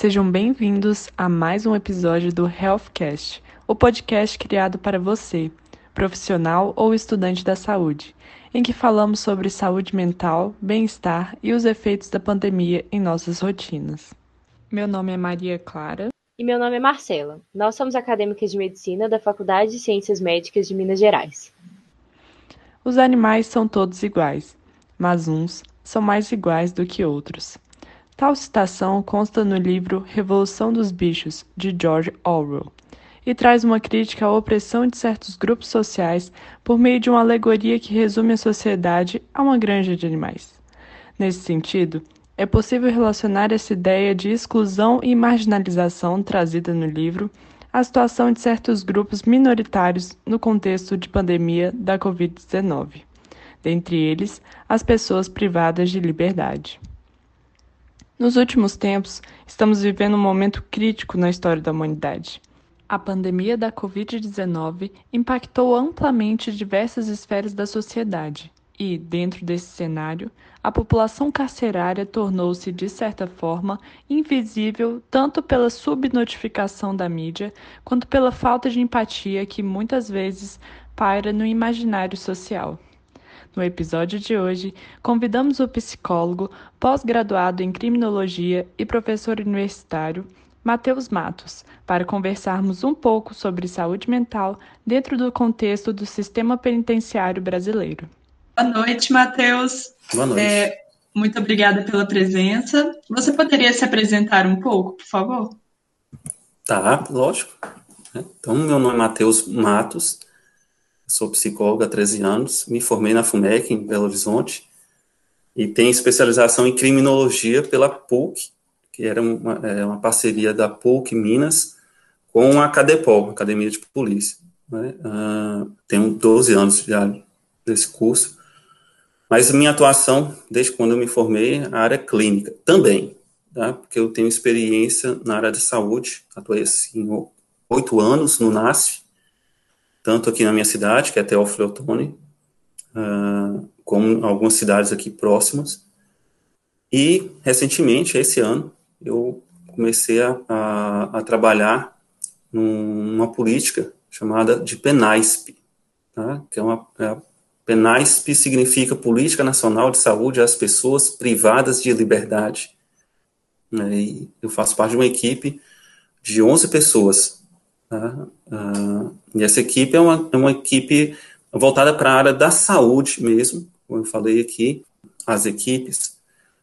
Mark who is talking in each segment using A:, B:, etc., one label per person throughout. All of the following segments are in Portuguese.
A: Sejam bem-vindos a mais um episódio do Healthcast, o podcast criado para você, profissional ou estudante da saúde, em que falamos sobre saúde mental, bem-estar e os efeitos da pandemia em nossas rotinas. Meu nome é Maria Clara.
B: E meu nome é Marcela. Nós somos acadêmicas de medicina da Faculdade de Ciências Médicas de Minas Gerais.
A: Os animais são todos iguais, mas uns são mais iguais do que outros. Tal citação consta no livro Revolução dos Bichos, de George Orwell, e traz uma crítica à opressão de certos grupos sociais por meio de uma alegoria que resume a sociedade a uma granja de animais. Nesse sentido, é possível relacionar essa ideia de exclusão e marginalização trazida no livro à situação de certos grupos minoritários no contexto de pandemia da Covid-19, dentre eles as pessoas privadas de liberdade. Nos últimos tempos, estamos vivendo um momento crítico na história da humanidade. A pandemia da Covid-19 impactou amplamente diversas esferas da sociedade e, dentro desse cenário, a população carcerária tornou-se, de certa forma, invisível tanto pela subnotificação da mídia quanto pela falta de empatia que muitas vezes paira no imaginário social. No episódio de hoje, convidamos o psicólogo, pós-graduado em criminologia e professor universitário, Matheus Matos, para conversarmos um pouco sobre saúde mental dentro do contexto do sistema penitenciário brasileiro.
C: Boa noite, Matheus.
D: Boa noite. É,
C: muito obrigada pela presença. Você poderia se apresentar um pouco, por favor?
D: Tá, lógico. Então, meu nome é Matheus Matos, sou psicólogo há 13 anos, me formei na FUMEC, em Belo Horizonte, e tenho especialização em criminologia pela PUC, que era uma, é, uma parceria da PUC Minas com a CADEPOL, Academia de Polícia. Né? Uh, tenho 12 anos já desse curso, mas minha atuação, desde quando eu me formei, a área clínica também, tá? porque eu tenho experiência na área de saúde, atuei assim oito anos no NASF, tanto aqui na minha cidade, que é Teófilo Otoni, uh, como algumas cidades aqui próximas. E, recentemente, esse ano, eu comecei a, a, a trabalhar numa política chamada de PENAISP, tá? que é uma... É, PENAISP significa Política Nacional de Saúde às Pessoas Privadas de Liberdade. Né? E eu faço parte de uma equipe de 11 pessoas Uh, e essa equipe é uma, é uma equipe voltada para a área da saúde mesmo, como eu falei aqui, as equipes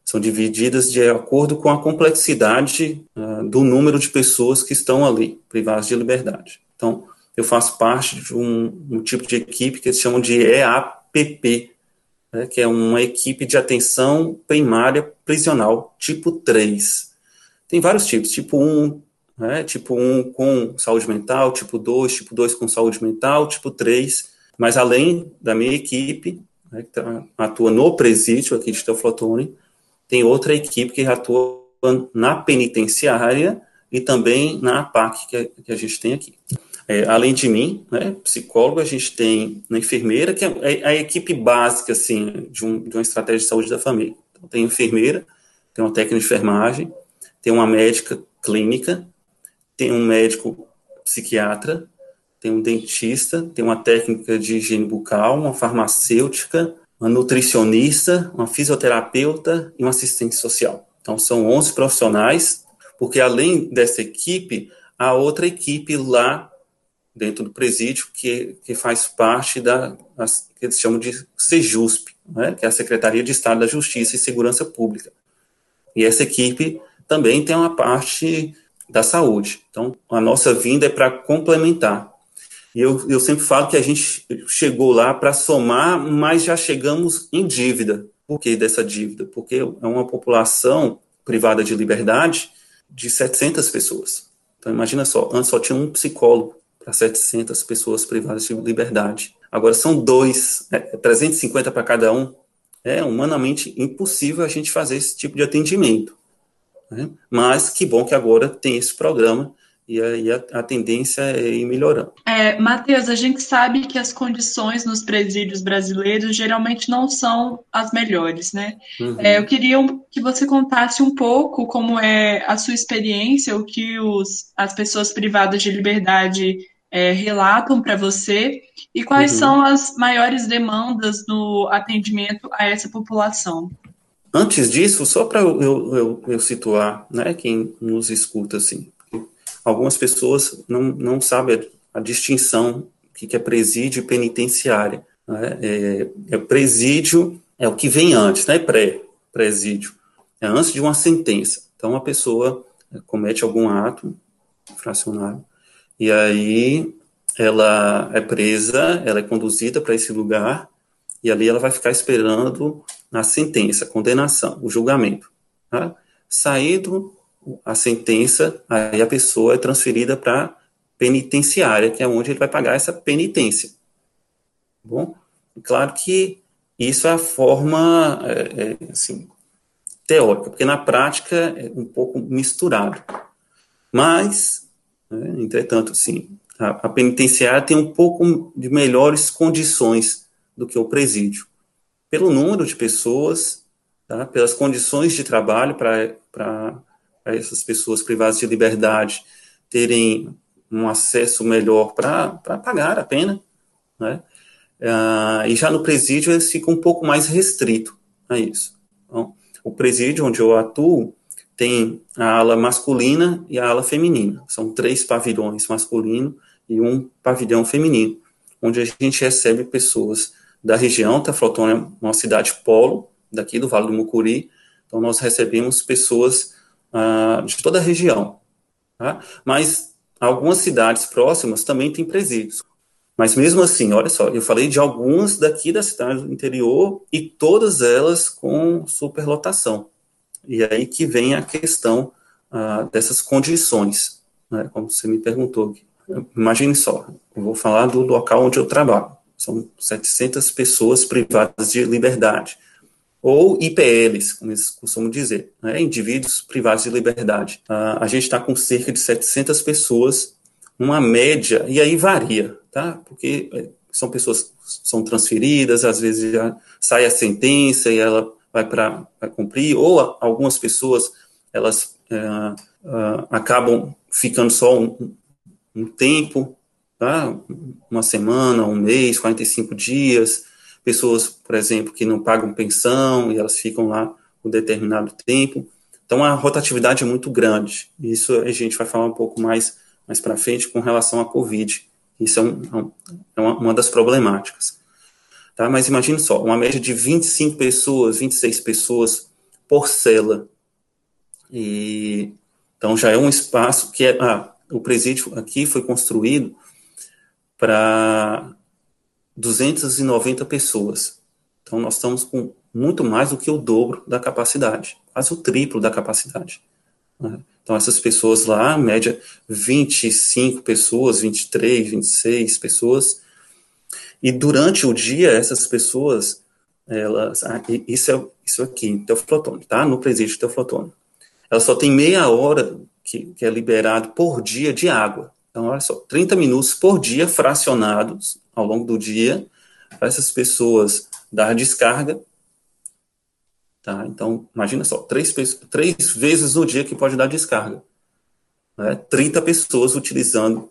D: são divididas de acordo com a complexidade uh, do número de pessoas que estão ali, privadas de liberdade. Então, eu faço parte de um, um tipo de equipe que eles chamam de EAPP, né, que é uma equipe de atenção primária prisional, tipo 3. Tem vários tipos, tipo 1, né? Tipo 1 com saúde mental, tipo 2, tipo 2 com saúde mental, tipo 3. Mas além da minha equipe, né, que tá, atua no presídio aqui de Teoflotone, tem outra equipe que atua na penitenciária e também na APAC que, que a gente tem aqui. É, além de mim, né, psicólogo, a gente tem uma enfermeira, que é, é a equipe básica, assim, de, um, de uma estratégia de saúde da família. Então, tem enfermeira, tem uma técnica de enfermagem, tem uma médica clínica, tem um médico psiquiatra, tem um dentista, tem uma técnica de higiene bucal, uma farmacêutica, uma nutricionista, uma fisioterapeuta e um assistente social. Então, são 11 profissionais, porque além dessa equipe, há outra equipe lá dentro do presídio que, que faz parte da, que eles chamam de SEJUSP, né, que é a Secretaria de Estado da Justiça e Segurança Pública. E essa equipe também tem uma parte da saúde. Então, a nossa vinda é para complementar. E eu, eu sempre falo que a gente chegou lá para somar, mas já chegamos em dívida. Por que dessa dívida? Porque é uma população privada de liberdade de 700 pessoas. Então, imagina só, antes só tinha um psicólogo para 700 pessoas privadas de liberdade. Agora são dois, é, 350 para cada um. É humanamente impossível a gente fazer esse tipo de atendimento. Né? Mas que bom que agora tem esse programa e aí a, a, tendência é ir melhorando.
C: É, Matheus, a gente sabe que as condições nos presídios brasileiros geralmente não são as melhores, né? Uhum. É, eu queria que você contasse um pouco como é a sua experiência, o que os, as pessoas privadas de liberdade é, relatam para você e quais uhum. são as maiores demandas no atendimento a essa população.
D: Antes disso, só para eu, eu, eu, situar né, quem nos escuta, assim, algumas pessoas não, não sabem a, a distinção que é presídio e penitenciária. Né? É, é, presídio é o que vem antes, né? Pré, presídio. É antes de uma sentença. Então, a pessoa comete algum ato fracionário e aí ela é presa, ela é conduzida para esse lugar e ali ela vai ficar esperando a sentença, a condenação, o julgamento. Tá? Saído a sentença, aí a pessoa é transferida para penitenciária, que é onde ele vai pagar essa penitência. Bom, claro que isso é a forma é, é, assim, teórica, porque na prática é um pouco misturado. Mas, né, entretanto, sim, a, a penitenciária tem um pouco de melhores condições do que o presídio. Pelo número de pessoas, tá, pelas condições de trabalho para essas pessoas privadas de liberdade terem um acesso melhor para pagar a pena, né? Uh, e já no presídio eles ficam um pouco mais restrito a isso. Então, o presídio onde eu atuo tem a ala masculina e a ala feminina. São três pavilhões masculino e um pavilhão feminino, onde a gente recebe pessoas da região. Taflotônia é uma cidade polo daqui do Vale do Mucuri. Então nós recebemos pessoas uh, de toda a região. Tá? Mas algumas cidades próximas também têm presídios. Mas mesmo assim, olha só, eu falei de algumas daqui da cidade do interior e todas elas com superlotação. E aí que vem a questão uh, dessas condições, né, como você me perguntou. Imagine só, eu vou falar do local onde eu trabalho. São 700 pessoas privadas de liberdade ou IPLs, como eles costumam dizer, né, indivíduos privados de liberdade. Uh, a gente está com cerca de 700 pessoas, uma média, e aí varia, tá? Porque é, são pessoas são transferidas, às vezes já sai a sentença e ela vai para cumprir, ou algumas pessoas elas uh, uh, acabam ficando só um, um tempo, tá? Uma semana, um mês, 45 dias, pessoas, por exemplo, que não pagam pensão e elas ficam lá um determinado tempo. Então, a rotatividade é muito grande. Isso a gente vai falar um pouco mais, mais para frente com relação à Covid. Isso é, um, é uma, uma, das problemáticas. Tá? Mas imagine só, uma média de 25 pessoas, 26 pessoas por cela. E, então, já é um espaço que é... Ah, o presídio aqui foi construído para 290 pessoas. Então, nós estamos com muito mais do que o dobro da capacidade, quase o triplo da capacidade. Né? Então, essas pessoas lá, média 25 pessoas, 23, 26 pessoas. E durante o dia, essas pessoas, elas, ah, isso, é, isso aqui, Teoflotone, tá? No presídio Teoflotone. Elas só tem meia hora que, que é liberado por dia de água. Então, olha só, 30 minutos por dia fracionados ao longo do dia para essas pessoas dar descarga. Tá? Então, imagina só, três, três vezes no dia que pode dar descarga. Né? 30 pessoas utilizando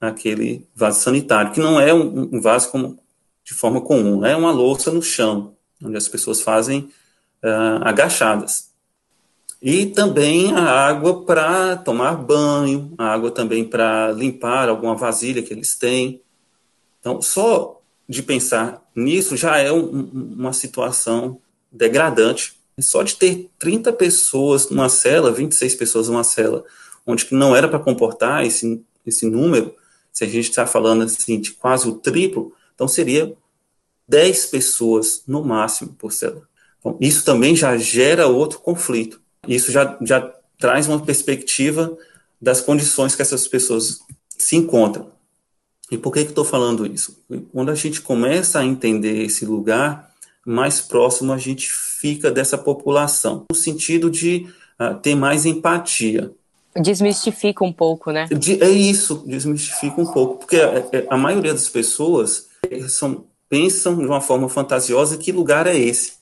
D: aquele vaso sanitário, que não é um, um vaso como, de forma comum, é uma louça no chão, onde as pessoas fazem uh, agachadas. E também a água para tomar banho, a água também para limpar alguma vasilha que eles têm. Então, só de pensar nisso já é um, uma situação degradante. Só de ter 30 pessoas numa cela, 26 pessoas numa cela, onde não era para comportar esse, esse número, se a gente está falando assim de quase o triplo, então seria 10 pessoas no máximo por cela. Então, isso também já gera outro conflito. Isso já, já traz uma perspectiva das condições que essas pessoas se encontram. E por que, estou falando isso? Quando a gente começa a entender esse lugar, mais próximo a gente fica dessa população, no sentido de uh, ter mais empatia.
B: Desmistifica um pouco, né?
D: É isso, desmistifica um pouco, porque a, é, a maioria das pessoas são, pensam de uma forma fantasiosa que lugar é esse.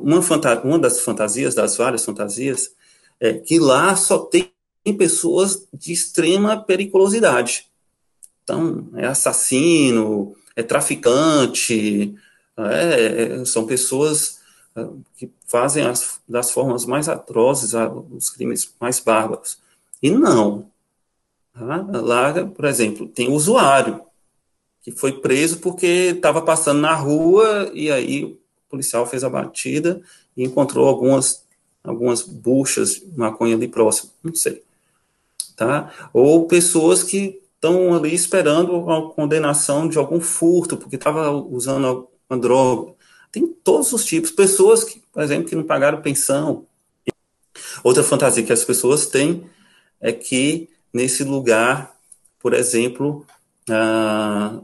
D: Uma, uma das fantasias, das várias fantasias, é que lá só tem pessoas de extrema periculosidade. Então, é assassino, é traficante, é, são pessoas é, que fazem as, das formas mais atrozes os crimes mais bárbaros. E não. Tá? Lá, por exemplo, tem usuário, que foi preso porque estava passando na rua e aí policial fez a batida e encontrou algumas, algumas buchas de maconha ali próximo, não sei. Tá? Ou pessoas que estão ali esperando a condenação de algum furto, porque estava usando uma droga. Tem todos os tipos. Pessoas que, por exemplo, que não pagaram pensão. Outra fantasia que as pessoas têm é que nesse lugar, por exemplo, ah,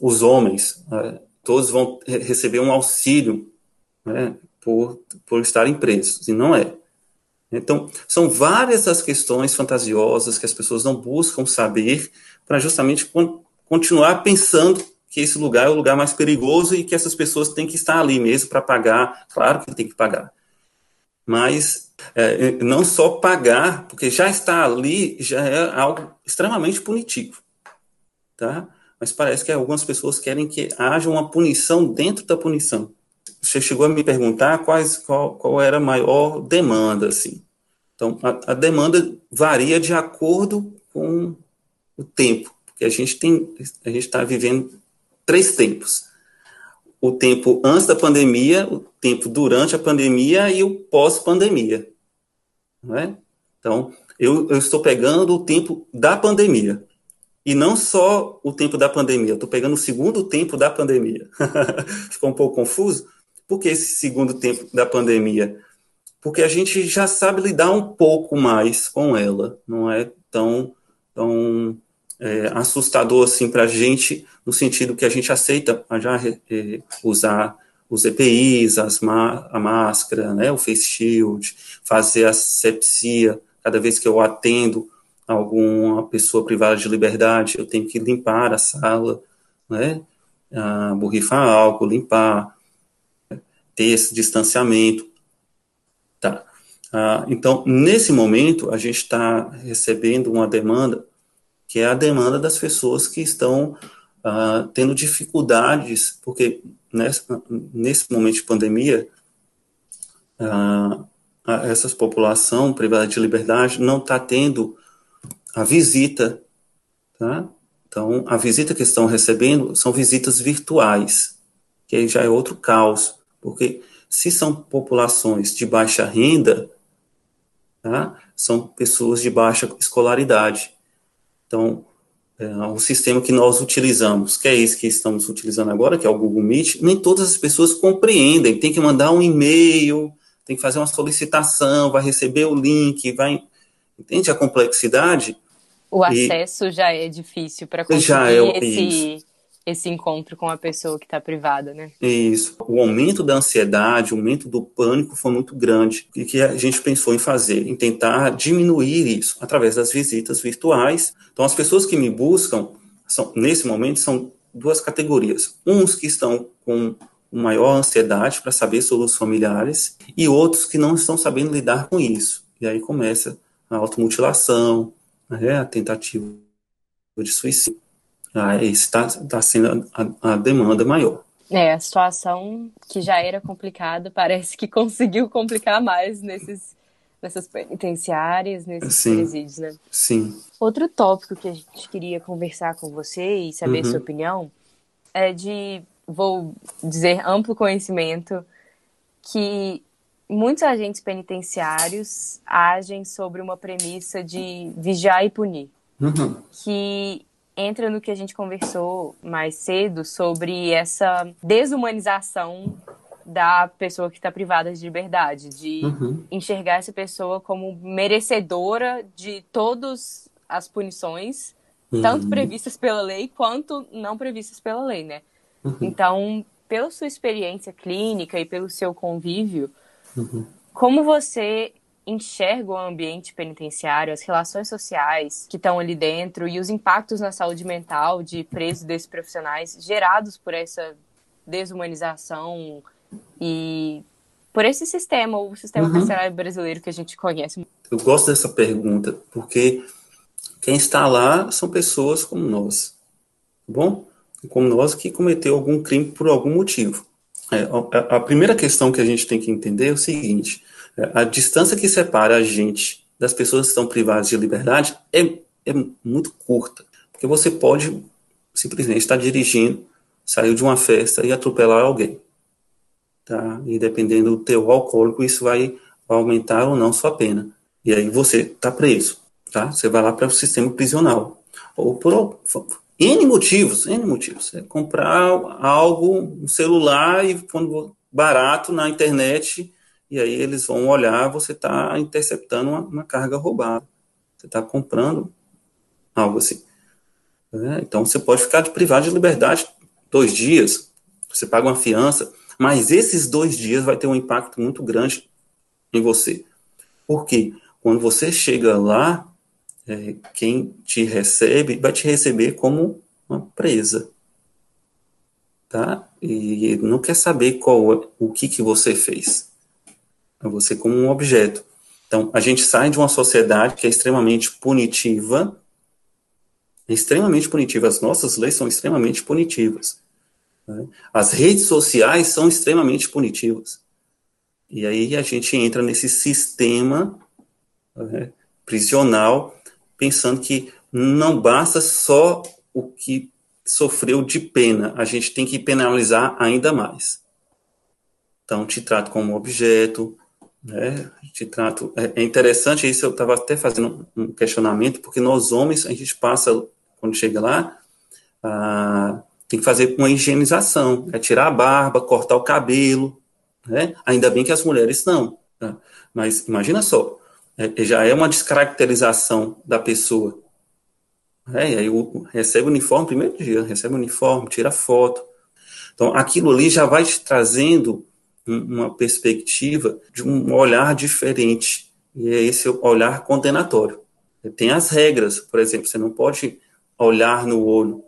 D: os homens, ah, todos vão receber um auxílio né, por, por estarem presos, e não é. Então, são várias as questões fantasiosas que as pessoas não buscam saber para justamente con continuar pensando que esse lugar é o lugar mais perigoso e que essas pessoas têm que estar ali mesmo para pagar. Claro que tem que pagar. Mas é, não só pagar, porque já está ali, já é algo extremamente punitivo. Tá? Mas parece que algumas pessoas querem que haja uma punição dentro da punição. Você chegou a me perguntar quais, qual, qual era a maior demanda, assim. Então, a, a demanda varia de acordo com o tempo, porque a gente tem, a gente está vivendo três tempos. O tempo antes da pandemia, o tempo durante a pandemia e o pós-pandemia. É? Então, eu, eu, estou pegando o tempo da pandemia. E não só o tempo da pandemia, eu estou pegando o segundo tempo da pandemia. Ficou um pouco confuso? Por que esse segundo tempo da pandemia? Porque a gente já sabe lidar um pouco mais com ela, não é tão, tão é, assustador assim para a gente, no sentido que a gente aceita já é, usar os EPIs, as a máscara, né, o face shield, fazer a sepsia, cada vez que eu atendo alguma pessoa privada de liberdade, eu tenho que limpar a sala, né, ah, borrifar álcool, limpar, ter esse distanciamento, tá. Ah, então, nesse momento, a gente está recebendo uma demanda que é a demanda das pessoas que estão uh, tendo dificuldades, porque nesse, nesse momento de pandemia, uh, essa população privada de liberdade não está tendo a visita, tá? Então, a visita que estão recebendo são visitas virtuais, que aí já é outro caos, porque se são populações de baixa renda, tá? são pessoas de baixa escolaridade. Então, é, o sistema que nós utilizamos, que é esse que estamos utilizando agora, que é o Google Meet, nem todas as pessoas compreendem. Tem que mandar um e-mail, tem que fazer uma solicitação, vai receber o link, vai. Entende a complexidade?
B: O acesso e... já é difícil para conseguir já é, esse. Isso esse encontro com a pessoa que está privada, né?
D: Isso. O aumento da ansiedade, o aumento do pânico foi muito grande. E que a gente pensou em fazer, em tentar diminuir isso através das visitas virtuais. Então, as pessoas que me buscam, são, nesse momento, são duas categorias. Uns que estão com maior ansiedade para saber sobre os familiares e outros que não estão sabendo lidar com isso. E aí começa a automutilação, né, a tentativa de suicídio ah, está tá sendo a, a demanda maior.
B: É, a situação que já era complicada parece que conseguiu complicar mais nesses, nessas penitenciárias, nesses Sim. presídios, né?
D: Sim.
B: Outro tópico que a gente queria conversar com você e saber uhum. sua opinião é de, vou dizer, amplo conhecimento que muitos agentes penitenciários agem sobre uma premissa de vigiar e punir. Uhum. Que entra no que a gente conversou mais cedo sobre essa desumanização da pessoa que está privada de liberdade, de uhum. enxergar essa pessoa como merecedora de todas as punições, uhum. tanto previstas pela lei quanto não previstas pela lei, né? Uhum. Então, pela sua experiência clínica e pelo seu convívio, uhum. como você enxergam o ambiente penitenciário, as relações sociais que estão ali dentro e os impactos na saúde mental de presos desses profissionais gerados por essa desumanização e por esse sistema, o sistema uhum. carcerário brasileiro que a gente conhece.
D: Eu gosto dessa pergunta, porque quem está lá são pessoas como nós, tá bom? Como nós que cometeu algum crime por algum motivo. É, a, a, primeira questão que a gente tem que entender é o seguinte: é, a distância que separa a gente das pessoas que estão privadas de liberdade é, é muito curta, porque você pode simplesmente estar dirigindo, saiu de uma festa e atropelar alguém tá? E dependendo do teu alcoólico, isso vai aumentar ou não sua pena. E aí você está preso, tá? Você vai lá para o sistema prisional. Ou por N motivos, N motivos. É comprar algo, um celular e quando barato na internet, e aí eles vão olhar, você está interceptando uma, uma, carga roubada. Você está comprando algo assim. É, então você pode ficar de privado de liberdade dois dias, você paga uma fiança, mas esses dois dias vai ter um impacto muito grande em você. Por quê? Quando você chega lá, é, quem te recebe vai te receber como uma presa. Tá? E não quer saber qual é, o que, que você fez. É você como um objeto. Então, a gente sai de uma sociedade que é extremamente punitiva, extremamente punitiva. As nossas leis são extremamente punitivas. Né? As redes sociais são extremamente punitivas. E aí a gente entra nesse sistema né, prisional, pensando que não basta só o que sofreu de pena, a gente tem que penalizar ainda mais. Então, te trato como objeto, né? Te trato. É, é interessante isso. Eu estava até fazendo um questionamento, porque nós homens a gente passa quando chega lá, tem que fazer uma higienização, é tirar a barba, cortar o cabelo, né? Ainda bem que as mulheres não. Tá? Mas imagina só, é, já é uma descaracterização da pessoa. É, e aí o, recebe o uniforme primeiro dia, recebe o uniforme, tira foto. Então aquilo ali já vai te trazendo uma perspectiva de um olhar diferente. E é esse olhar condenatório. Tem as regras, por exemplo, você não pode olhar no olho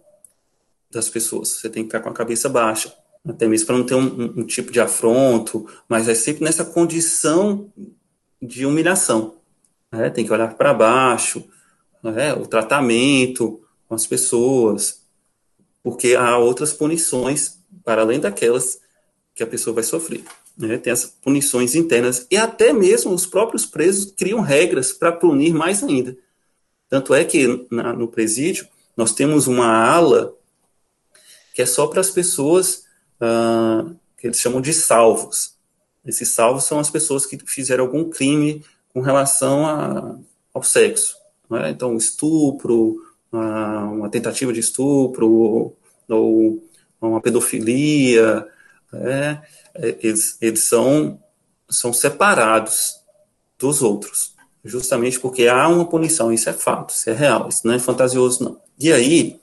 D: das pessoas. Você tem que ficar com a cabeça baixa, até mesmo para não ter um, um, um, tipo de afronto, mas é sempre nessa condição de humilhação. Né? Tem que olhar para baixo, né? o tratamento com as pessoas, porque há outras punições para além daquelas que a pessoa vai sofrer. Né? Tem as punições internas e até mesmo os próprios presos criam regras para punir mais ainda. Tanto é que na, no presídio nós temos uma ala que é só para as pessoas uh, que eles chamam de salvos. Esses salvos são as pessoas que fizeram algum crime com relação a, ao sexo. Né? Então, estupro, uma tentativa de estupro, ou uma pedofilia, né? eles, eles são, são separados dos outros, justamente porque há uma punição, isso é fato, isso é real, isso não é fantasioso, não. E aí,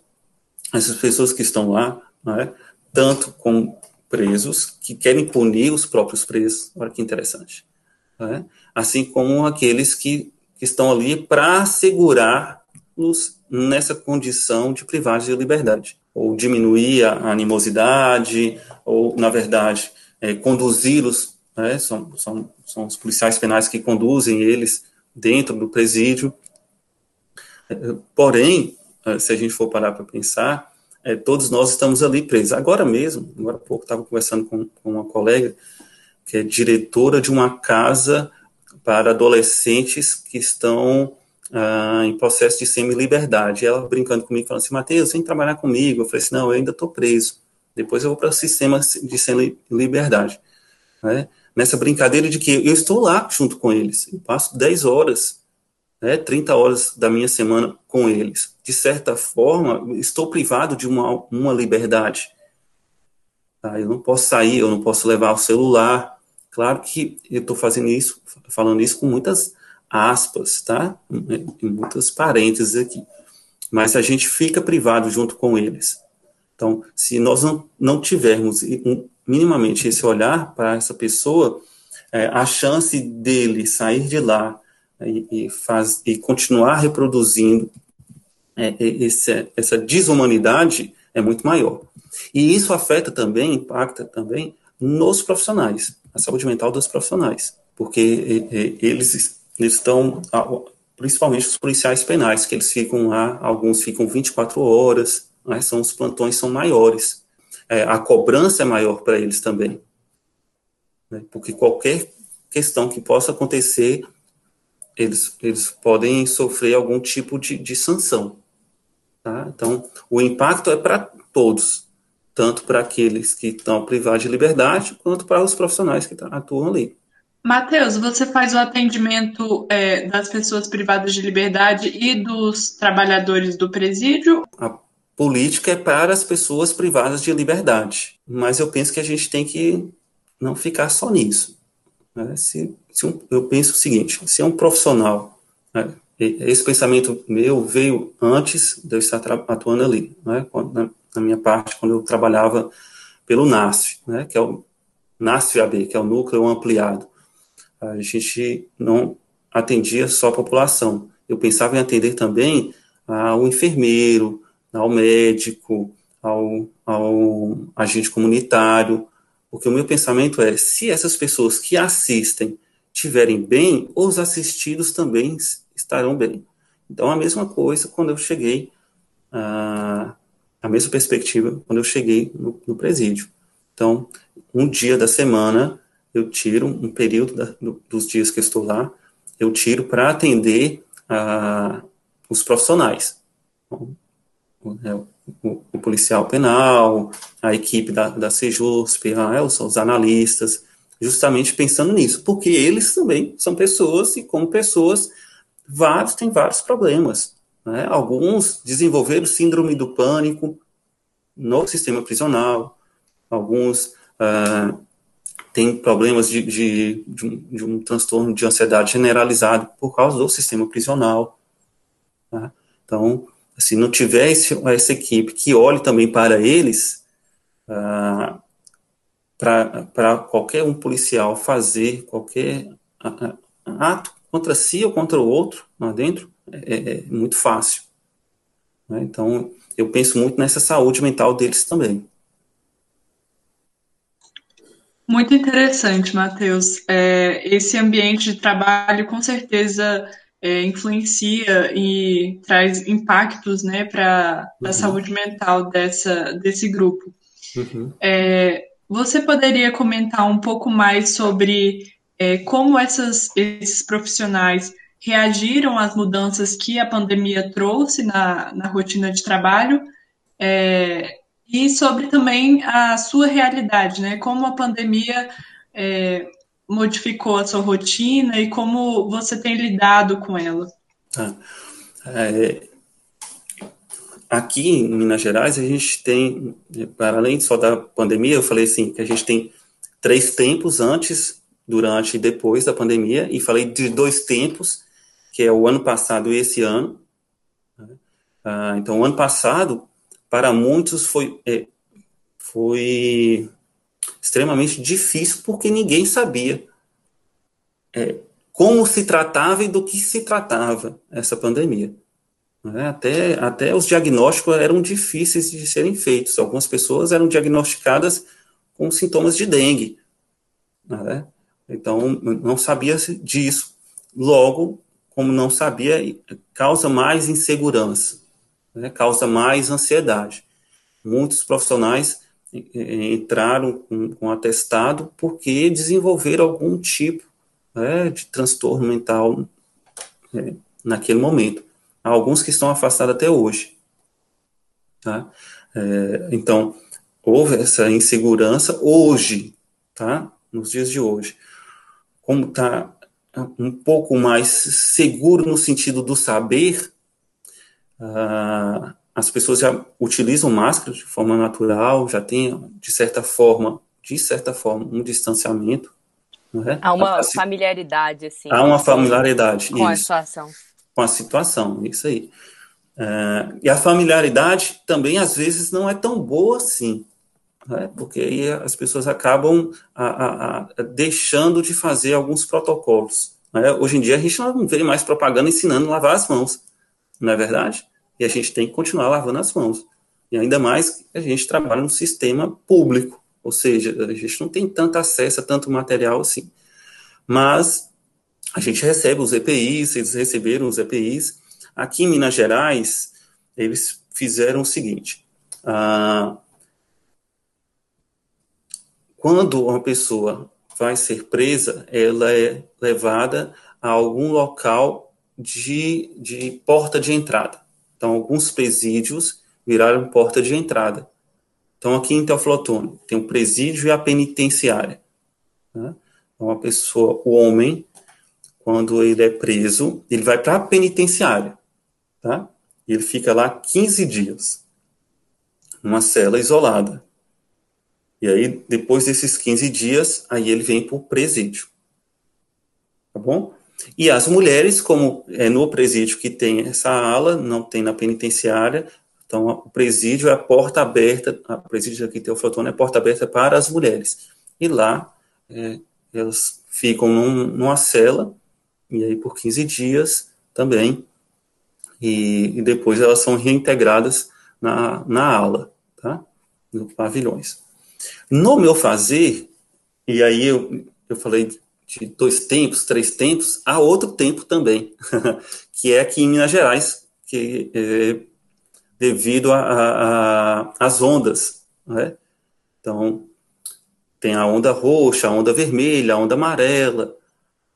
D: essas pessoas que estão lá, né, tanto como presos que querem punir os próprios presos, olha que interessante, né, assim como aqueles que, que estão ali para assegurar-nos nessa condição de privagem de liberdade, ou diminuir a animosidade, ou, na verdade, é, conduzi-los, né, são, são, são os policiais penais que conduzem eles dentro do presídio, é, porém, é, se a gente for parar para pensar, é, todos nós estamos ali presos. Agora mesmo, agora há pouco estava conversando com, com, uma colega que é diretora de uma casa para adolescentes que estão ah, em processo de semi-liberdade. Ela brincando comigo, falando assim, Matheus, vem trabalhar comigo. Eu falei assim, não, eu ainda estou preso. Depois eu vou para o sistema de semi-liberdade. Né? Nessa brincadeira de que eu estou lá junto com eles. Eu passo 10 horas né, 30 horas da minha semana com eles. De certa forma, estou privado de uma, uma liberdade. Tá? Eu não posso sair, eu não posso levar o celular. Claro que eu estou fazendo isso, falando isso com muitas aspas, tá? Em muitas parênteses aqui. Mas a gente fica privado junto com eles. Então, se nós não, não tivermos minimamente esse olhar para essa pessoa, é, a chance dele sair de lá e, e, faz, e continuar reproduzindo é esse, essa desumanidade é muito maior. E isso afeta também, impacta também nos profissionais, a saúde mental dos profissionais, porque eles, estão, principalmente os policiais penais, que eles ficam lá, alguns ficam 24 horas, né, são, os plantões são maiores, é, a cobrança é maior para eles também, né, porque qualquer questão que possa acontecer, eles, eles podem sofrer algum tipo de, de sanção. Tá? Então, o impacto é para todos, tanto para aqueles que estão privados de liberdade, quanto para os profissionais que atuam ali.
C: Matheus, você faz o atendimento é, das pessoas privadas de liberdade e dos trabalhadores do presídio?
D: A política é para as pessoas privadas de liberdade, mas eu penso que a gente tem que não ficar só nisso. Né? Se, se um, eu penso o seguinte: se é um profissional, né, esse pensamento meu veio antes de eu estar atuando ali, né, na, na, minha parte, quando eu trabalhava pelo NASF, né, que é o NASF-AB, que é o núcleo ampliado. A gente não atendia só a população. Eu pensava em atender também ao enfermeiro, ao médico, ao, ao agente comunitário, porque o meu pensamento é, se essas pessoas que assistem estiverem bem, os assistidos também estarão bem. Então, a mesma coisa quando eu cheguei, a, a mesma perspectiva quando eu cheguei no, no presídio. Então, um dia da semana, eu tiro um período da, do, dos dias que eu estou lá, eu tiro para atender a, os profissionais. Então, é, o, o, policial penal, a equipe da, da Sejusp, ah, os, os analistas, justamente pensando nisso, porque eles também são pessoas e, como pessoas, vários têm vários problemas. Né? Alguns desenvolveram síndrome do pânico no sistema prisional, alguns uh, têm problemas de, de, de, um, de, um, transtorno de ansiedade generalizado por causa do sistema prisional. Né? Então, se não tiver esse, essa equipe que olhe também para eles, ah, para qualquer um policial fazer qualquer ato contra si ou contra o outro lá dentro, é, é, muito fácil. Né? Então, eu penso muito nessa saúde mental deles também.
C: Muito interessante, Matheus. É, esse ambiente de trabalho, com certeza, é, influencia e traz impactos né, para uhum. a saúde mental dessa, desse grupo. Uhum. É, você poderia comentar um pouco mais sobre é, como essas, esses profissionais reagiram às mudanças que a pandemia trouxe na, na rotina de trabalho é, e sobre também a sua realidade, né? Como a pandemia é, modificou a sua rotina e como você tem lidado com ela?
D: Ah, é, aqui em Minas Gerais, a gente tem, para além só da pandemia, eu falei assim, que a gente tem três tempos antes, durante e depois da pandemia, e falei de dois tempos, que é o ano passado e esse ano. Né? Ah, então, o ano passado, para muitos, foi, é, foi extremamente difícil porque ninguém sabia é, como se tratava e do que se tratava essa pandemia. Né? Até, até os diagnósticos eram difíceis de serem feitos. Algumas pessoas eram diagnosticadas com sintomas de dengue. Né? Então, não sabia disso. Logo, como não sabia, causa mais insegurança, né? causa mais ansiedade. Muitos profissionais entraram com, com atestado porque desenvolveram algum tipo né, de transtorno mental é, naquele momento. Há alguns que estão afastados até hoje. Tá? É, então, houve essa insegurança hoje, tá? nos dias de hoje. Como está um pouco mais seguro no sentido do saber, ah, as pessoas já utilizam máscara de forma natural, já tem, de certa forma, de certa forma, um distanciamento.
B: É? Há uma familiaridade, assim.
D: Há uma familiaridade,
B: com isso, a situação.
D: Com a situação, isso aí. É, e a familiaridade também, às vezes, não é tão boa assim. Né? porque aí as pessoas acabam a, a, a, deixando de fazer alguns protocolos. Né? Hoje em dia a gente não vê mais propaganda ensinando a lavar as mãos, não é verdade? E a gente tem que continuar lavando as mãos. E ainda mais a gente trabalha num sistema público, ou seja, a gente não tem tanto acesso a tanto material assim. Mas a gente recebe os EPIs, eles receberam os EPIs. Aqui em Minas Gerais, eles fizeram o seguinte: ah, quando uma pessoa vai ser presa, ela é levada a algum local de, de porta de entrada. Então, alguns presídios viraram porta de entrada. Então, aqui em Teoflotone, tem o presídio e a penitenciária. Né? Então, a pessoa, o homem, quando ele é preso, ele vai para a penitenciária, tá? E ele fica lá 15 dias, numa cela isolada. E aí, depois desses 15 dias, aí ele vem para o presídio. Tá bom? E as mulheres, como é no presídio que tem essa ala, não tem na penitenciária, então o presídio é a porta aberta, o presídio aqui Teoflotone é a porta aberta para as mulheres. E lá é, elas ficam num, numa cela, e aí por 15 dias também, e, e depois elas são reintegradas na, na ala, tá? No pavilhões. No meu fazer, e aí eu, eu falei de dois tempos, três tempos, há outro tempo também, que é aqui em Minas Gerais, que é devido às ondas, né? Então, tem a onda roxa, a onda vermelha, a onda amarela,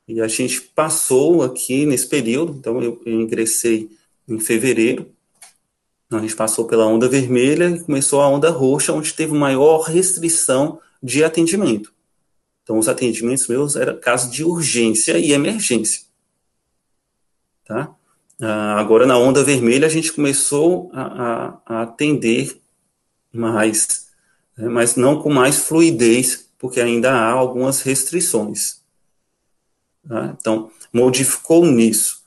D: e a gente passou aqui nesse período, então eu, eu ingressei em fevereiro, a gente passou pela onda vermelha e começou a onda roxa, onde teve maior restrição de atendimento. Então, os atendimentos meus eram casos de urgência e emergência. Tá? Ah, agora, na onda vermelha, a gente começou a, a, a atender mais, né, mas não com mais fluidez, porque ainda há algumas restrições. Tá? Então, modificou nisso.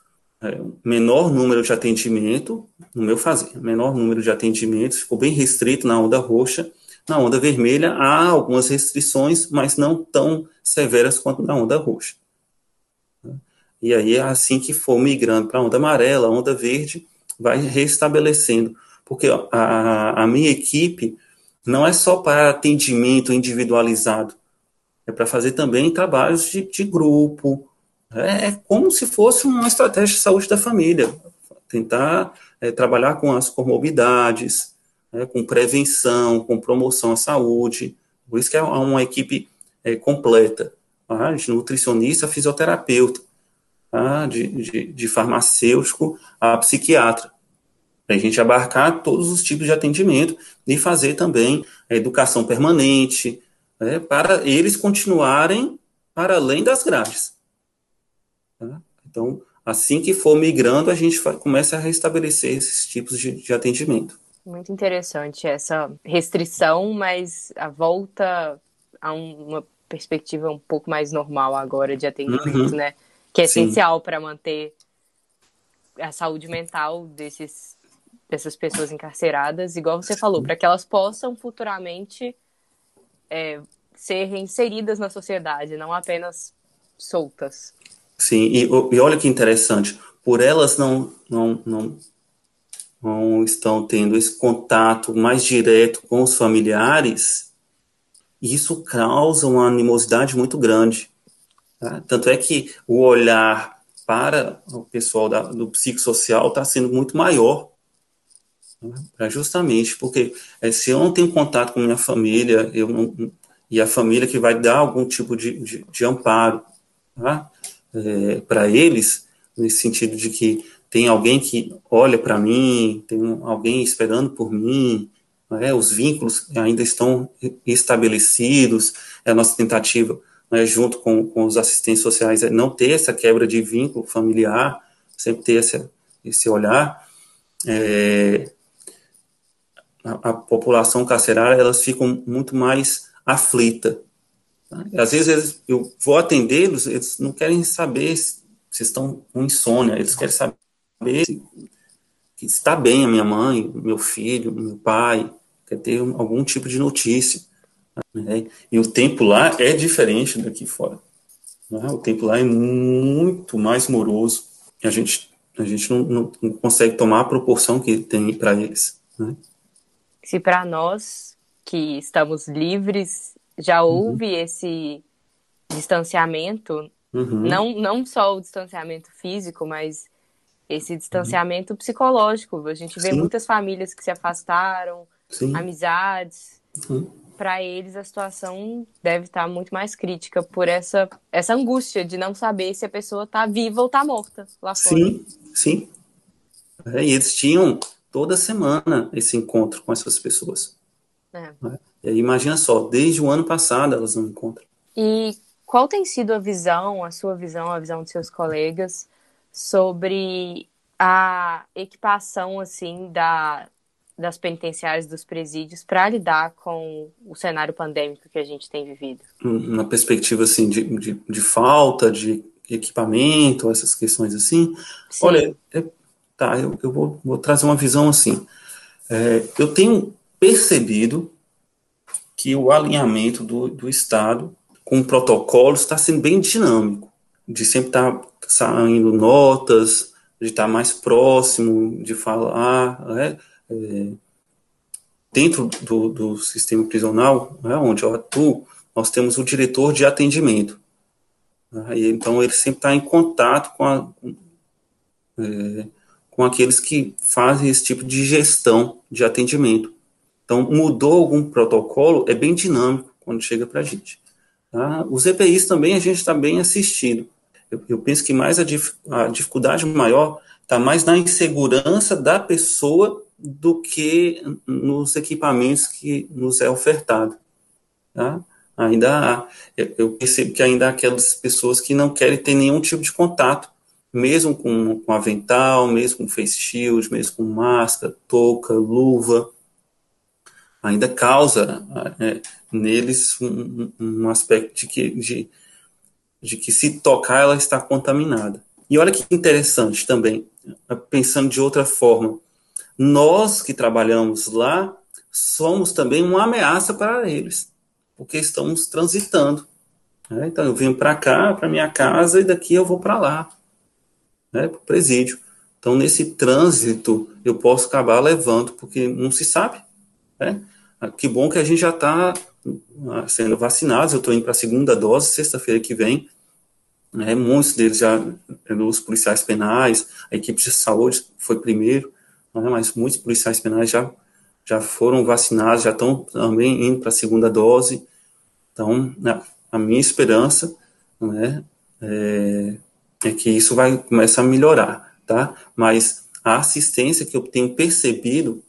D: É, menor número de atendimento, no meu fazer, menor número de atendimentos, ficou bem restrito na onda roxa, na onda vermelha há algumas restrições, mas não tão severas quanto na onda roxa. E aí, assim que for migrando para a onda amarela, a onda verde, vai restabelecendo. Porque a, a minha equipe não é só para atendimento individualizado, é para fazer também trabalhos de, de grupo. É, é como se fosse uma estratégia de saúde da família. Tentar é, trabalhar com as comorbidades, né, com prevenção, com promoção à saúde. Por isso que é uma equipe é, completa, tá? de nutricionista, fisioterapeuta, tá? de, de, de farmacêutico a psiquiatra, para a gente abarcar todos os tipos de atendimento e fazer também a educação permanente, né, para eles continuarem para além das grades. Tá? Então, assim que for migrando, a gente começa a restabelecer esses tipos de, de atendimento.
B: Muito interessante essa restrição, mas a volta a uma perspectiva um pouco mais normal agora de atendimento, uhum. né? Que é Sim. essencial para manter a saúde mental desses, dessas pessoas encarceradas, igual você falou, para que elas possam futuramente é, ser reinseridas na sociedade, não apenas soltas.
D: Sim, e, e olha que interessante, por elas não, não, não não estão tendo esse contato mais direto com os familiares, isso causa uma animosidade muito grande. Tá? Tanto é que o olhar para o pessoal da, do psicossocial está sendo muito maior. Tá? Justamente porque é, se eu não tenho contato com minha família, eu não, e a família que vai dar algum tipo de, de, de amparo tá? É, para eles, nesse sentido de que tem alguém que olha para mim, tem alguém esperando por mim, é? os vínculos ainda estão estabelecidos, é a nossa tentativa, né, junto com, com os assistentes sociais, é não ter essa quebra de vínculo familiar, sempre ter esse, olhar. É, a, a, população carcerária, elas ficam muito mais aflita. Às vezes eu vou atendê-los, eles não querem saber se, se estão com insônia, eles querem saber que está bem a minha mãe, meu filho, meu pai, quer ter algum tipo de notícia. Né? E o tempo lá é diferente daqui fora. Né? O tempo lá é muito mais moroso. A gente, a gente não, não, não consegue tomar a proporção que tem para eles. Né?
B: Se para nós que estamos livres já uhum. houve uhum. esse distanciamento, uhum. não, não só o distanciamento físico, mas esse distanciamento uhum. psicológico. A gente vê Sim. muitas famílias que se afastaram, Sim. amizades. Uhum. Para eles, a situação deve estar muito mais crítica por essa, essa angústia de não saber se a pessoa está viva ou está morta lá fora.
D: Sim, sim. É, e eles tinham toda semana esse encontro com essas pessoas. É. Né? Aí, imagina só, desde o ano passado elas não encontram.
B: E qual tem sido a visão, a sua visão, a visão dos seus colegas sobre a equipação assim da, das penitenciárias dos presídios para lidar com o cenário pandêmico que a gente tem vivido?
D: Na perspectiva assim de, de, de falta de equipamento, essas questões assim. Sim. Olha, é, tá, eu, eu vou, vou, trazer uma visão assim. É, eu tenho percebido que o alinhamento do, do Estado com protocolos está sendo bem dinâmico, de sempre estar tá saindo notas, de estar mais próximo, de falar, né, é, dentro do, do, sistema prisional, né, onde eu atuo, nós temos o diretor de atendimento. Né, então, ele sempre está em contato com, a, é, com aqueles que fazem esse tipo de gestão de atendimento. Então, mudou algum protocolo, é bem dinâmico quando chega para a gente. Tá? Os EPIs também a gente está bem assistido. Eu, eu penso que mais a, dif, a dificuldade maior está mais na insegurança da pessoa do que nos equipamentos que nos é ofertado. Tá? Ainda há, eu percebo que ainda há aquelas pessoas que não querem ter nenhum tipo de contato, mesmo com, com avental, mesmo com face shield, mesmo com máscara, touca, luva, ainda causa é, neles um, um aspecto de que, de, de que se tocar ela está contaminada. E olha que interessante também, pensando de outra forma, nós que trabalhamos lá somos também uma ameaça para eles, porque estamos transitando. Né? Então eu venho para cá, para minha casa, e daqui eu vou para lá, né, para o presídio. Então nesse trânsito eu posso acabar levando, porque não se sabe. Né? Ah, que bom que a gente já está ah, sendo vacinados. Eu estou indo para a segunda dose, sexta-feira que vem. Né, muitos deles já, os policiais penais, a equipe de saúde foi primeiro, né, mas muitos policiais penais já, já foram vacinados, já estão também indo para a segunda dose. Então, né, a minha esperança né, é, é, que isso vai começar a melhorar, tá? Mas a assistência que eu tenho percebido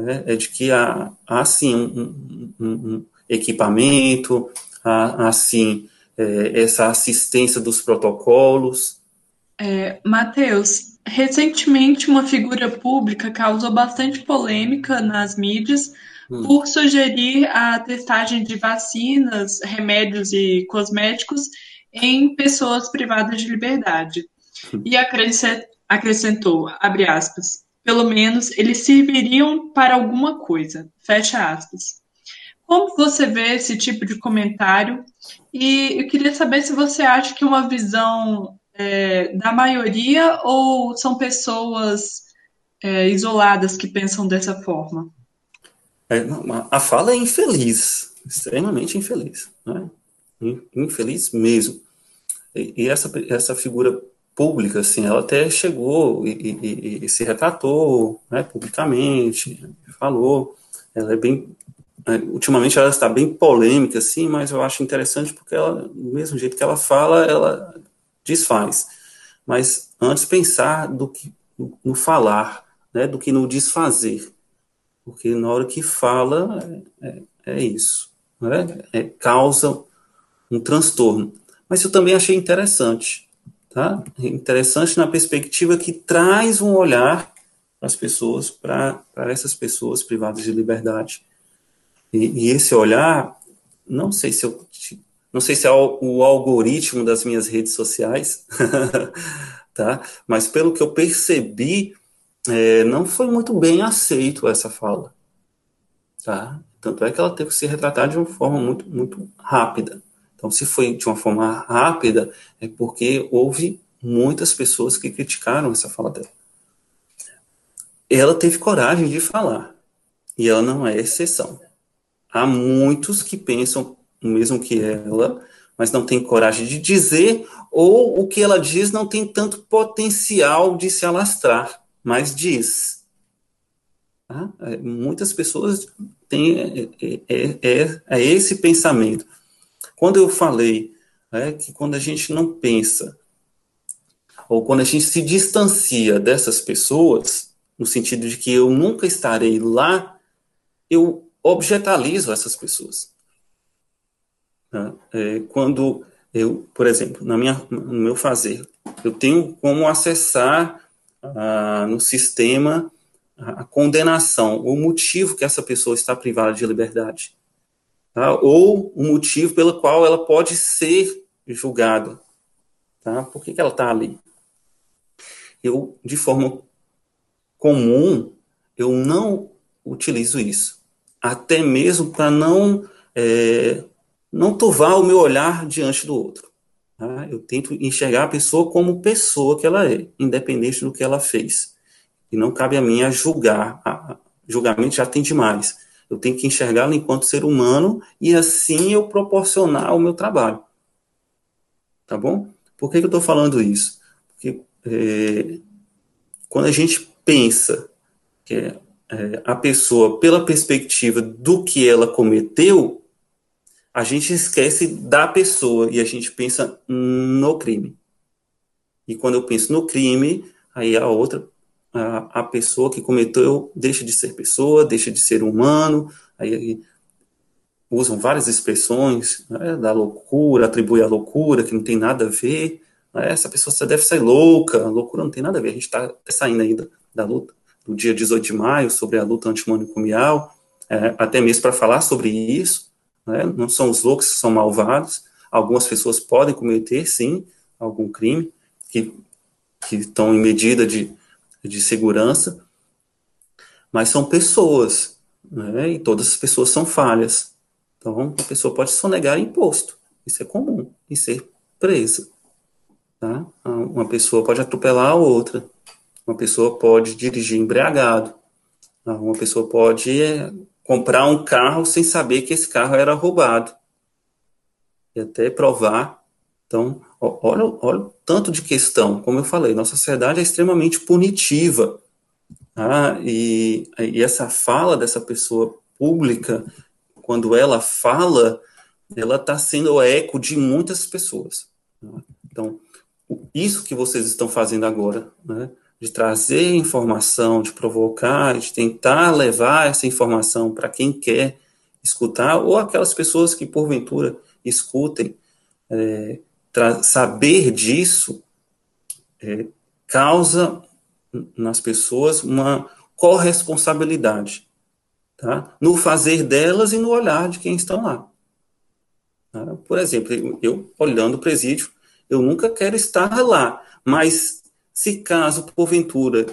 D: né, é de que há, há sim um, um, um equipamento, há, há sim é, essa assistência dos protocolos.
C: É, Matheus, recentemente uma figura pública causou bastante polêmica nas mídias hum. por sugerir a testagem de vacinas, remédios e cosméticos em pessoas privadas de liberdade. Hum. E acrescentou, abre aspas, pelo menos eles serviriam para alguma coisa. Fecha aspas. Como você vê esse tipo de comentário? E eu queria saber se você acha que uma visão é, da maioria ou são pessoas é, isoladas que pensam dessa forma?
D: É, a fala é infeliz, extremamente infeliz, né? infeliz mesmo. E, e essa, essa figura pública, assim, ela até chegou e, e, e se retratou né, publicamente, falou, ela é bem, é, ultimamente ela está bem polêmica, assim, mas eu acho interessante porque ela, do mesmo jeito que ela fala, ela desfaz, mas antes pensar do que no falar, né, do que no desfazer, porque na hora que fala é, é, é isso, né, é, causa um transtorno. Mas eu também achei interessante, Tá? Interessante na perspectiva que traz um olhar para as pessoas, para essas pessoas privadas de liberdade. E, e, esse olhar, não sei se eu, não sei se é o, o algoritmo das minhas redes sociais, tá? Mas pelo que eu percebi, é, não foi muito bem aceito essa fala, tá? Tanto é que ela teve que se retratar de uma forma muito, muito rápida. Então, se foi de uma forma rápida, é porque houve muitas pessoas que criticaram essa fala dela. Ela teve coragem de falar, e ela não é exceção. Há muitos que pensam o mesmo que ela, mas não tem coragem de dizer, ou o que ela diz não tem tanto potencial de se alastrar, mas diz. Tá? É, muitas pessoas têm é, é, é, é, esse pensamento. Quando eu falei é, que quando a gente não pensa, ou quando a gente se distancia dessas pessoas, no sentido de que eu nunca estarei lá, eu objetalizo essas pessoas. Tá? É, quando eu, por exemplo, na minha, no meu fazer, eu tenho como acessar ah, no sistema a condenação, o motivo que essa pessoa está privada de liberdade, tá? ou o motivo pelo qual ela pode ser julgada. Tá? Por que, que ela está ali? Eu, de forma comum, eu não utilizo isso, até mesmo para não é, não turvar o meu olhar diante do outro. Tá? Eu tento enxergar a pessoa como pessoa que ela é, independente do que ela fez. E não cabe a mim a julgar. A, julgamento já tem demais. Eu tenho que enxergá-la enquanto ser humano e assim eu proporcionar o meu trabalho. Tá bom? Por que, que eu estou falando isso? Porque é, quando a gente pensa que é, a pessoa, pela perspectiva do que ela cometeu, a gente esquece da pessoa e a gente pensa no crime. E quando eu penso no crime, aí a outra, a, a pessoa que cometeu deixa de ser pessoa, deixa de ser humano, aí, aí usam várias expressões né, da loucura, atribui a loucura, que não tem nada a ver. Né, essa pessoa deve ser louca, a loucura não tem nada a ver. A gente está saindo ainda da luta do dia 18 de maio sobre a luta antimanicomial, é, até mesmo para falar sobre isso né? não são os loucos que são malvados, algumas pessoas podem cometer, sim, algum crime, que, que estão em medida de, de segurança, mas são pessoas, né? e todas as pessoas são falhas. Então, a pessoa pode sonegar imposto, isso é comum, e ser presa. Tá? Uma pessoa pode atropelar a outra, uma pessoa pode dirigir embriagado, uma pessoa pode é, comprar um carro sem saber que esse carro era roubado. E até provar. Então, olha, olha tanto de questão. Como eu falei, nossa sociedade é extremamente punitiva. Tá? E, e essa fala dessa pessoa pública, quando ela fala, ela está sendo o eco de muitas pessoas. Tá? Então, isso que vocês estão fazendo agora, né? de trazer informação, de provocar, de tentar levar essa informação para quem quer escutar, ou aquelas pessoas que, porventura, escutem, é, saber disso é, causa nas pessoas uma corresponsabilidade, tá? no fazer delas e no olhar de quem estão lá. Tá? Por exemplo, eu, olhando o presídio, eu nunca quero estar lá, mas se caso, porventura,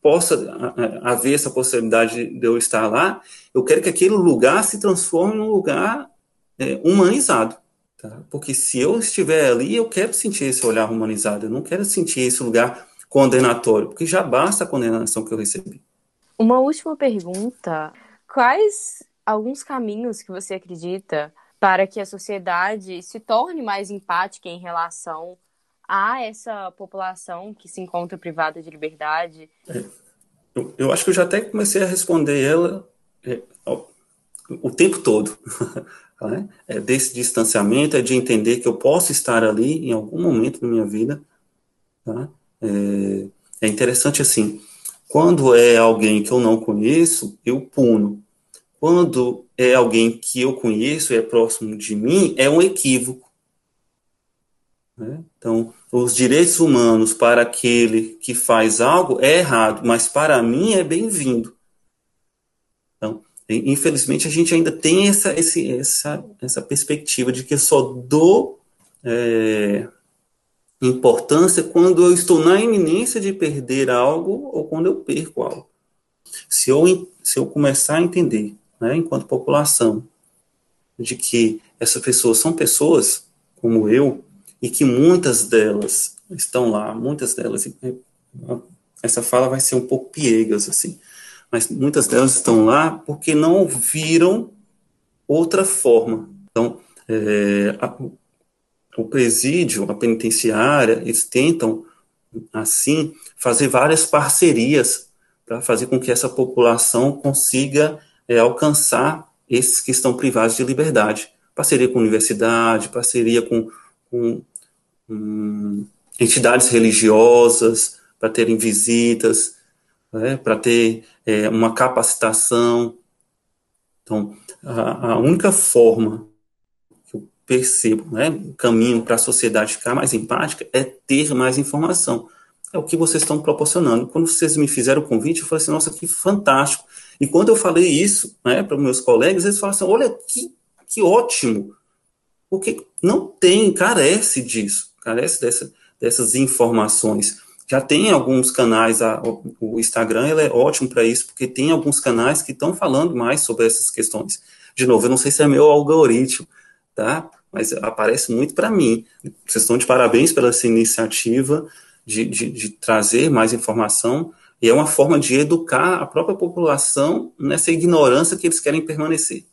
D: possa haver essa possibilidade de eu estar lá, eu quero que aquele lugar se transforme num lugar é, humanizado. Tá? Porque se eu estiver ali, eu quero sentir esse olhar humanizado, eu não quero sentir esse lugar condenatório, porque já basta a condenação que eu recebi.
B: Uma última pergunta: quais alguns caminhos que você acredita para que a sociedade se torne mais empática em relação a essa população que se encontra privada de liberdade?
D: É, eu, eu, acho que eu já até comecei a responder ela é, o tempo todo. Né? é, desse distanciamento, é de entender que eu posso estar ali em algum momento da minha vida. Tá? É, é interessante assim, quando é alguém que eu não conheço, eu puno. Quando é alguém que eu conheço e é próximo de mim, é um equívoco. Né? Então, os direitos humanos para aquele que faz algo é errado, mas para mim é bem-vindo. Infelizmente, a gente ainda tem essa, esse, essa, essa perspectiva de que eu só dou é, importância quando eu estou na iminência de perder algo ou quando eu perco algo. Se eu, se eu começar a entender né, enquanto população, de que essas pessoas são pessoas como eu, e que muitas delas estão lá, muitas delas, essa fala vai ser um pouco piegas, assim, mas muitas delas estão lá porque não viram outra forma. Então, é, a, o presídio, a penitenciária, eles tentam, assim, fazer várias parcerias para fazer com que essa população consiga é, alcançar esses que estão privados de liberdade. Parceria com universidade, parceria com, com hum, entidades religiosas, para terem visitas, né, para ter é, uma capacitação. Então, a, a, única forma que eu percebo, né, o caminho para a sociedade ficar mais empática é ter mais informação. É o que vocês estão proporcionando. Quando vocês me fizeram o convite, eu falei assim, nossa, que fantástico. E quando eu falei isso né, para meus colegas, eles falaram assim, olha, que, que ótimo. Porque não tem, carece disso, carece dessa, dessas informações. Já tem alguns canais, a, o Instagram ele é ótimo para isso, porque tem alguns canais que estão falando mais sobre essas questões. De novo, eu não sei se é meu algoritmo, tá? Mas aparece muito para mim. Vocês estão de parabéns pela essa iniciativa de, de, de trazer mais informação, e é uma forma de educar a própria população nessa ignorância que eles querem permanecer.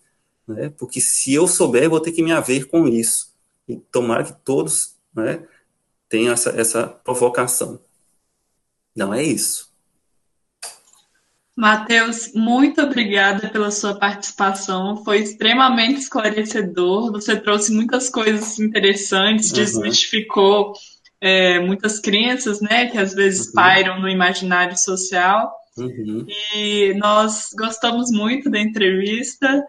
D: Né? Porque se eu souber, eu vou ter que me haver com isso. E tomara que todos né, tenham essa, essa provocação. Não é isso.
C: Matheus, muito obrigada pela sua participação. Foi extremamente esclarecedor. Você trouxe muitas coisas interessantes, uhum. desmistificou é, muitas crenças, né, que às vezes uhum. pairam no imaginário social. Uhum. E nós gostamos muito da entrevista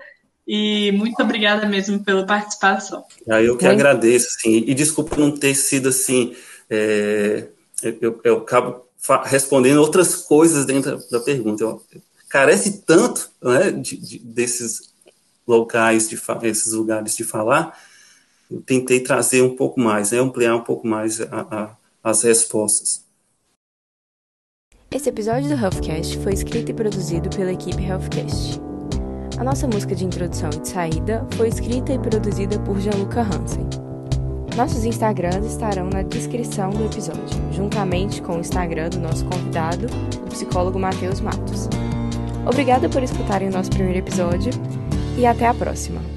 C: e muito obrigada mesmo pela participação.
D: Ah, eu que agradeço, sim. E desculpa não ter sido assim. É, eu, eu acabo respondendo outras coisas dentro da pergunta. Eu, carece tanto né, de, de, desses locais, de esses lugares de falar, eu tentei trazer um pouco mais, né, ampliar um pouco mais a, a, as respostas.
B: Esse episódio do Healthcast foi escrito e produzido pela equipe Healthcast. A nossa música de introdução e de saída foi escrita e produzida por Gianluca Hansen. Nossos Instagrams estarão na descrição do episódio, juntamente com o Instagram do nosso convidado, o psicólogo Matheus Matos. Obrigada por escutarem o nosso primeiro episódio e até a próxima!